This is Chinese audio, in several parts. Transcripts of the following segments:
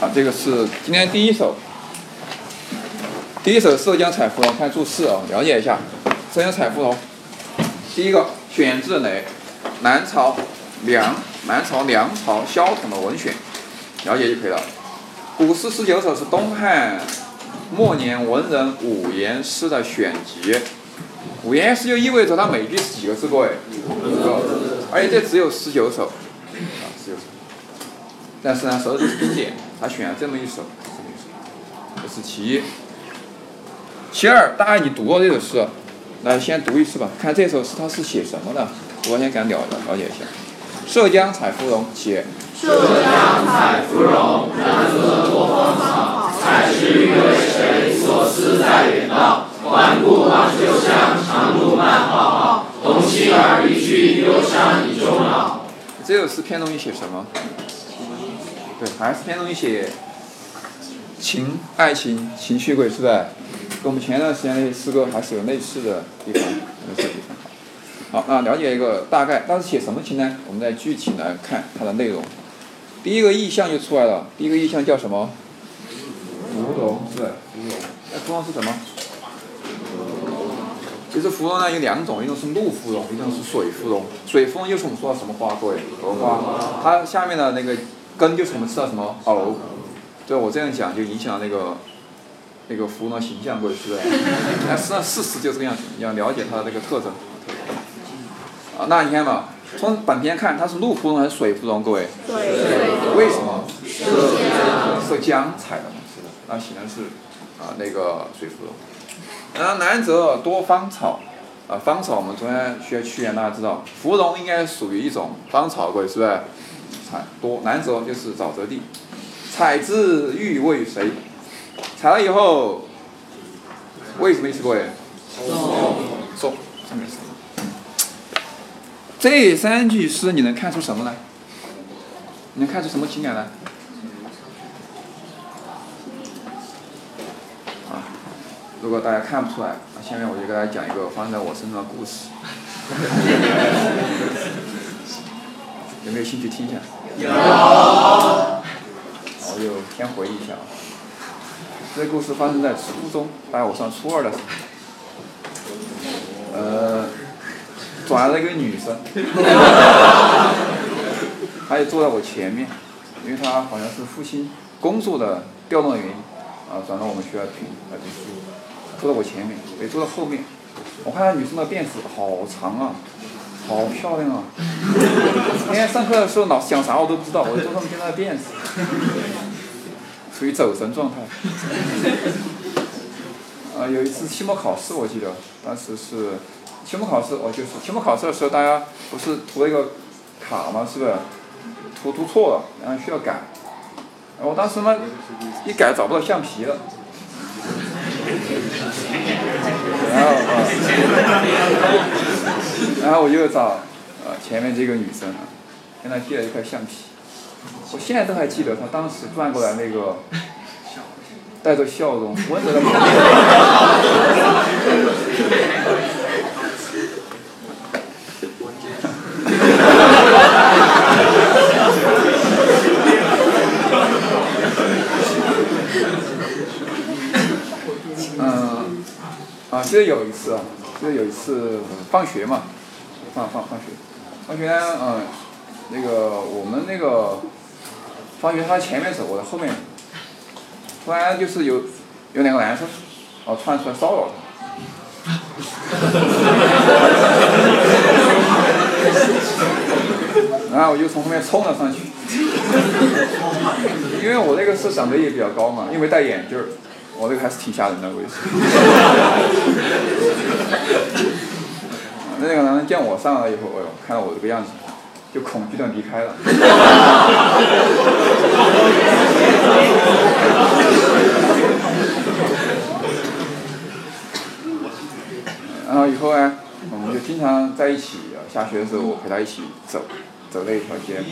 啊，这个是今天第一首，第一首《浙江采芙蓉》，看注释啊，了解一下。浙江采芙蓉，第一个选自哪？南朝梁，南朝梁朝萧统的文选，了解就可以了。古诗十九首是东汉末年文人五言诗的选集。五言诗就意味着它每句是几个字？各位，五个，而且这只有十九首，啊，十九首。但是呢，首都是经典，他选了这么一首，这是其一。其二，大概你读过这首诗，来先读一次吧，看这首诗它是写什么的，我先敢了了解一下。《涉江采芙蓉》写。涉江采芙蓉，南泽多芳草。采时欲为谁？所思在远道。还顾望旧乡，长路漫浩浩。同心而离去，忧伤以终老。这首诗偏重于写什么？对，还是偏重于写情、爱情、情绪轨，是吧？跟我们前段时间那些诗歌还是有类似的地方，类似地方。好，那了解一个大概，但是写什么情呢？我们再具体来看它的内容。第一个意象就出来了，第一个意象叫什么？芙蓉，是吧？芙蓉。那芙蓉是什么？其实芙蓉呢有两种，一种是露芙蓉，一种是水芙蓉。水芙蓉就是我们说的什么花？各位，荷花。它下面的那个根就是我们吃的什么？藕。对，我这样讲就影响那个那个芙蓉的形象，各位是不是？但实际上事实就这个样子，你要了解它的那个特征。啊，那你看嘛，从本片看，它是露芙蓉还是水芙蓉？各位？水。为什么？是江采的嘛？是的，那显然是啊那个水芙蓉。然后南泽多芳草，啊芳草我们昨天学屈原，大家知道，芙蓉应该属于一种芳草，各位是不是？采多南泽就是沼泽地，采之欲为谁？采了以后，为什么意思各位？送。上面是。这三句诗你能看出什么来？你能看出什么情感来？啊，如果大家看不出来，那下面我就给大家讲一个发生在我身上的故事。有没有兴趣听一下？有。我就先回忆一下啊。这故事发生在初中，大概我上初二的时候。呃。转来了一个女生，她就坐在我前面，因为她好像是父亲工作的调动的原因，啊，转到我们学校去来读书，坐在我前面，也坐在后面。我看那女生的辫子好长啊，好漂亮啊。今天上课的时候老师讲啥我都不知道，我就坐上面听她的辫子，处于走神状态。啊，有一次期末考试，我记得当时是。期末考试，哦，就是期末考试的时候，大家不是涂了一个卡吗？是不是？涂涂错了，然后需要改。我当时嘛，一改找不到橡皮了。然后啊，然后我就找呃前面这个女生啊，跟她借了一块橡皮。我现在都还记得，她当时转过来那个，带着笑容，温柔的。嗯，啊，记得有一次啊，就有一次放学嘛，放放放学，放学嗯，那个我们那个放学他前面走，我在后面，突然就是有有两个男生，哦窜出来骚扰他，然后我就从后面冲了上去，因为我那个是长得也比较高嘛，因为戴眼镜儿。我这个还是挺吓人的，我也是。那个男人见我上来以后，哎呦，看到我这个样子，就恐惧的离开了。然后以后呢，我们就经常在一起，下学的时候我陪他一起走，走那一条街。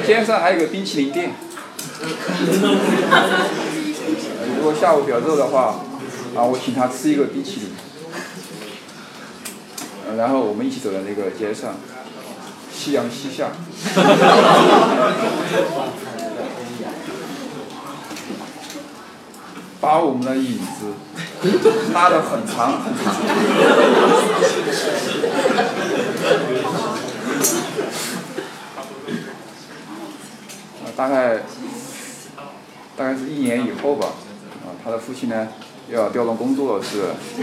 街上还有个冰淇淋店，如果下午比较热的话，啊，我请他吃一个冰淇淋，然后我们一起走在那个街上，夕阳西下。把我们的影子拉得很长很长。大概大概是一年以后吧，啊，他的父亲呢要调动工作是，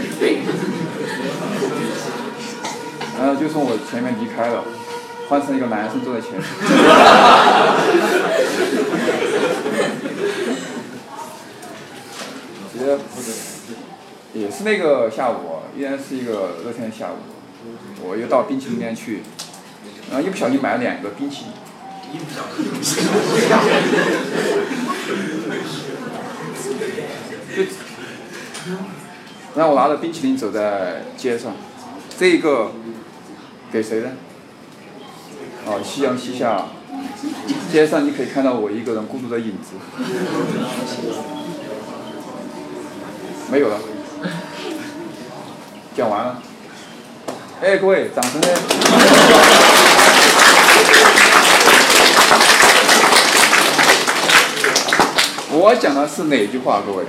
然后就从我前面离开了，换成一个男生坐在前面。其实也是那个下午，依然是一个热天的下午，我又到冰淇淋店去，然后一不小心买了两个冰淇淋。然后我拿着冰淇淋走在街上，这一个给谁呢？哦，夕阳西下，街上你可以看到我一个人孤独的影子。没有了，讲完了。哎，各位，掌声我讲的是哪句话，各位？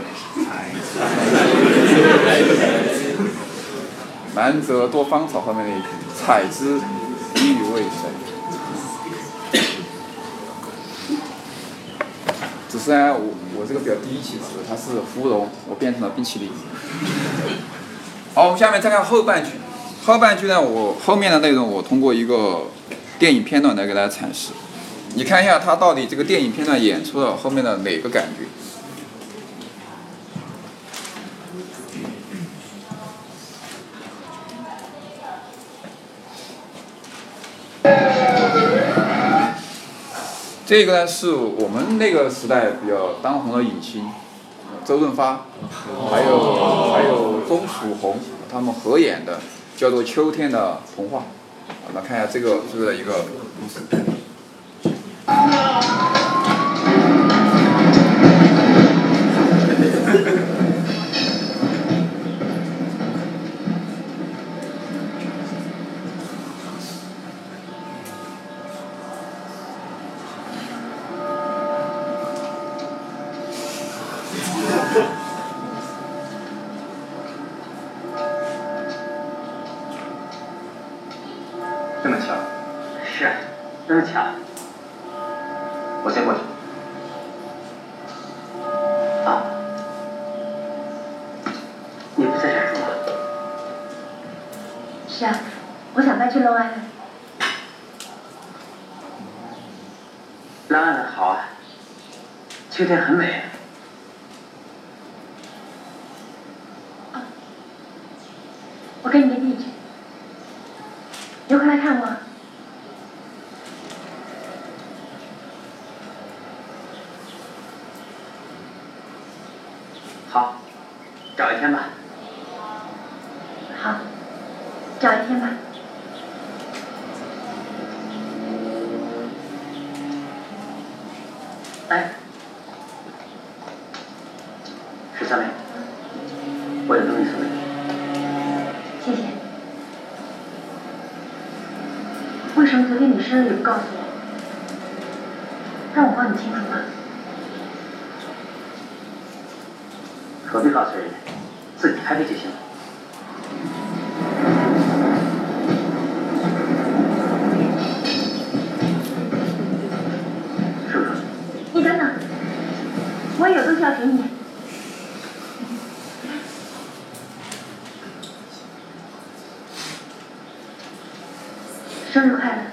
难得多芳草后面那一句，采之以予为谁？只是呢，我我这个比较低其实，它是芙蓉，我变成了冰淇淋。好，我们下面再看后半句。后半句呢，我后面的内容我通过一个电影片段来给大家阐释。你看一下，他到底这个电影片段演出了后面的哪个感觉？这个呢，是我们那个时代比较当红的影星，周润发，还有还有钟楚红，他们合演的，叫做《秋天的童话》。我们看一下这个是不是一个真是巧。我先过去。啊，你不在这儿住吗？是啊，我想搬去 Long Island。Long Island 好啊，秋天很美。我给你个地址，有空来看我。好，找一天吧。好，找一天吧。哎，十三妹，我有东西送给你。谢谢。为什么昨天你生日也不告诉我？让我帮你庆祝吗？何必告诉人家？自己开心就行了。生日快乐！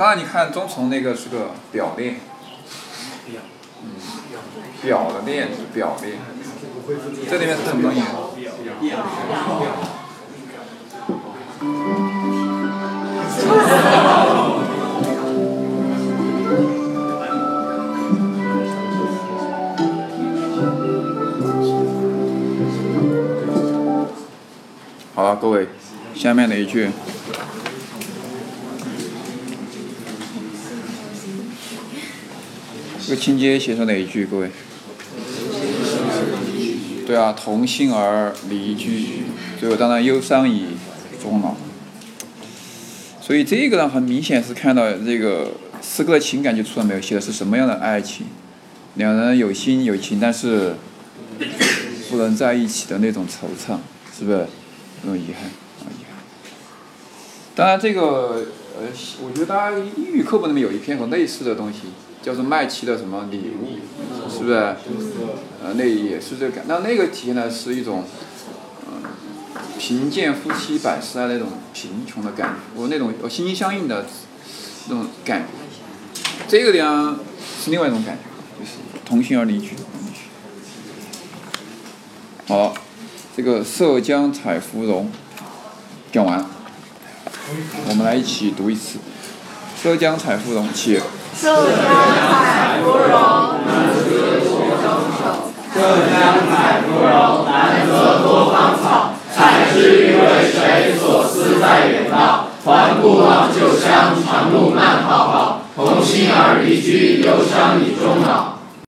刚刚你看中虫那个是个表链，嗯，表的链子，表链，这里面是什么东西？好了，各位，下面的一句。这个情节写成哪一句？各位？对啊，同心而离居，最后当然忧伤以终老。所以这个呢，很明显是看到这个诗歌的情感就出来没有？写的是什么样的爱情？两人有心有情，但是不能在一起的那种惆怅，是不是？那种遗憾啊，遗憾。当然，这个呃，我觉得大家英语课本里面有一篇很类似的东西。叫做麦琪的什么礼物，是不是？呃，那也是这个感。那那个体现的是一种，嗯，贫贱夫妻百事哀那种贫穷的感觉，我那种心心相印的那种感觉。这个呢是另外一种感觉，就是同心而离居。好，这个涉江采芙蓉讲完了，我们来一起读一次。涉江采芙蓉，起。浙江采芙蓉，南则多芳草。浙江采芙蓉，南泽多芳草。采之。欲为谁所思在远道？还顾望旧乡，长路漫浩浩。同心而离居，忧伤以终老。